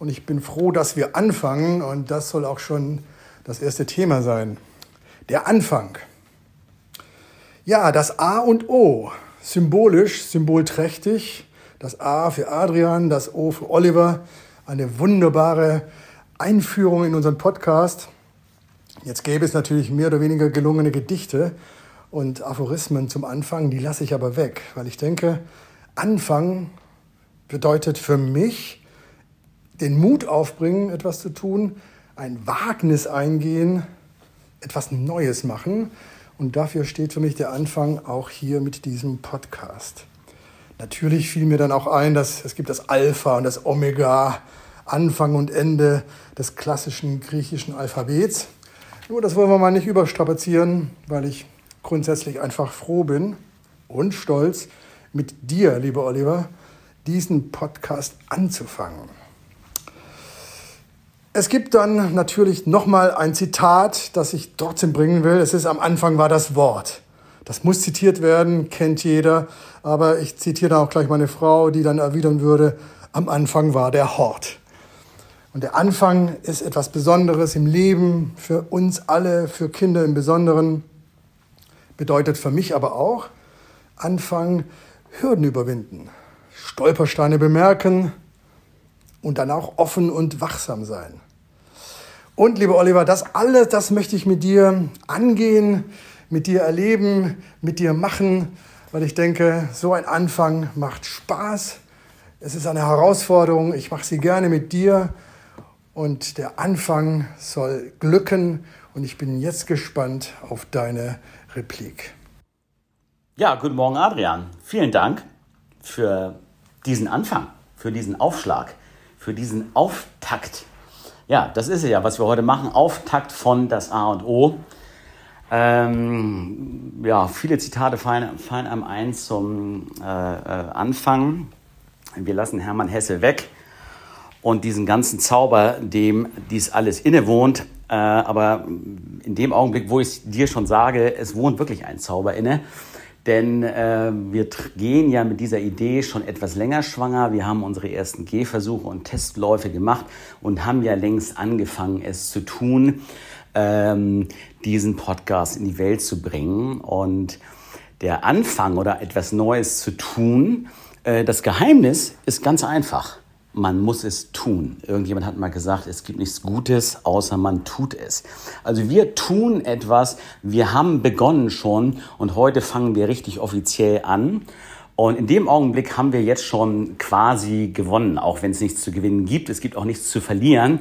und ich bin froh, dass wir anfangen und das soll auch schon das erste Thema sein. Der Anfang. Ja, das A und O, symbolisch, symbolträchtig. Das A für Adrian, das O für Oliver. Eine wunderbare Einführung in unseren Podcast. Jetzt gäbe es natürlich mehr oder weniger gelungene Gedichte und Aphorismen zum Anfang, die lasse ich aber weg, weil ich denke, Anfang bedeutet für mich, den Mut aufbringen, etwas zu tun, ein Wagnis eingehen, etwas Neues machen. Und dafür steht für mich der Anfang auch hier mit diesem Podcast. Natürlich fiel mir dann auch ein, dass es gibt das Alpha und das Omega, Anfang und Ende des klassischen griechischen Alphabets. Nur das wollen wir mal nicht überstrapazieren, weil ich grundsätzlich einfach froh bin und stolz, mit dir, lieber Oliver, diesen Podcast anzufangen. Es gibt dann natürlich nochmal ein Zitat, das ich trotzdem bringen will. Es ist am Anfang war das Wort. Das muss zitiert werden, kennt jeder. Aber ich zitiere dann auch gleich meine Frau, die dann erwidern würde, am Anfang war der Hort. Und der Anfang ist etwas Besonderes im Leben für uns alle, für Kinder im Besonderen. Bedeutet für mich aber auch, Anfang Hürden überwinden, Stolpersteine bemerken, und dann auch offen und wachsam sein. Und lieber Oliver, das alles, das möchte ich mit dir angehen, mit dir erleben, mit dir machen, weil ich denke, so ein Anfang macht Spaß. Es ist eine Herausforderung. Ich mache sie gerne mit dir. Und der Anfang soll glücken. Und ich bin jetzt gespannt auf deine Replik. Ja, guten Morgen, Adrian. Vielen Dank für diesen Anfang, für diesen Aufschlag für diesen Auftakt. Ja, das ist ja, was wir heute machen. Auftakt von das A und O. Ähm, ja, viele Zitate fallen, fallen einem ein zum äh, äh, Anfang. Wir lassen Hermann Hesse weg und diesen ganzen Zauber, dem dies alles innewohnt. Äh, aber in dem Augenblick, wo ich dir schon sage, es wohnt wirklich ein Zauber inne, denn äh, wir gehen ja mit dieser Idee schon etwas länger schwanger. Wir haben unsere ersten Gehversuche und Testläufe gemacht und haben ja längst angefangen, es zu tun, ähm, diesen Podcast in die Welt zu bringen. Und der Anfang oder etwas Neues zu tun, äh, das Geheimnis ist ganz einfach man muss es tun. Irgendjemand hat mal gesagt, es gibt nichts Gutes, außer man tut es. Also wir tun etwas, wir haben begonnen schon und heute fangen wir richtig offiziell an. Und in dem Augenblick haben wir jetzt schon quasi gewonnen, auch wenn es nichts zu gewinnen gibt. Es gibt auch nichts zu verlieren.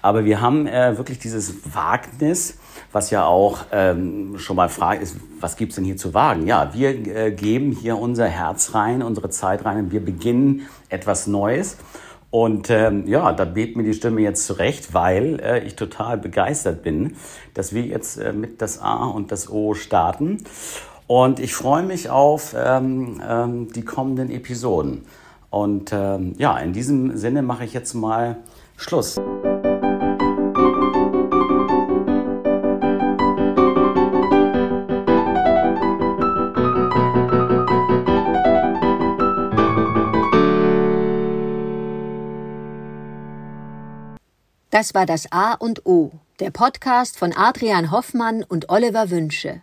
Aber wir haben äh, wirklich dieses Wagnis, was ja auch ähm, schon mal fragt ist, was gibt's denn hier zu wagen? Ja, wir äh, geben hier unser Herz rein, unsere Zeit rein und wir beginnen etwas Neues. Und ähm, ja, da bebt mir die Stimme jetzt zurecht, weil äh, ich total begeistert bin, dass wir jetzt äh, mit das A und das O starten. Und ich freue mich auf ähm, ähm, die kommenden Episoden. Und ähm, ja, in diesem Sinne mache ich jetzt mal Schluss. Das war das A und O, der Podcast von Adrian Hoffmann und Oliver Wünsche.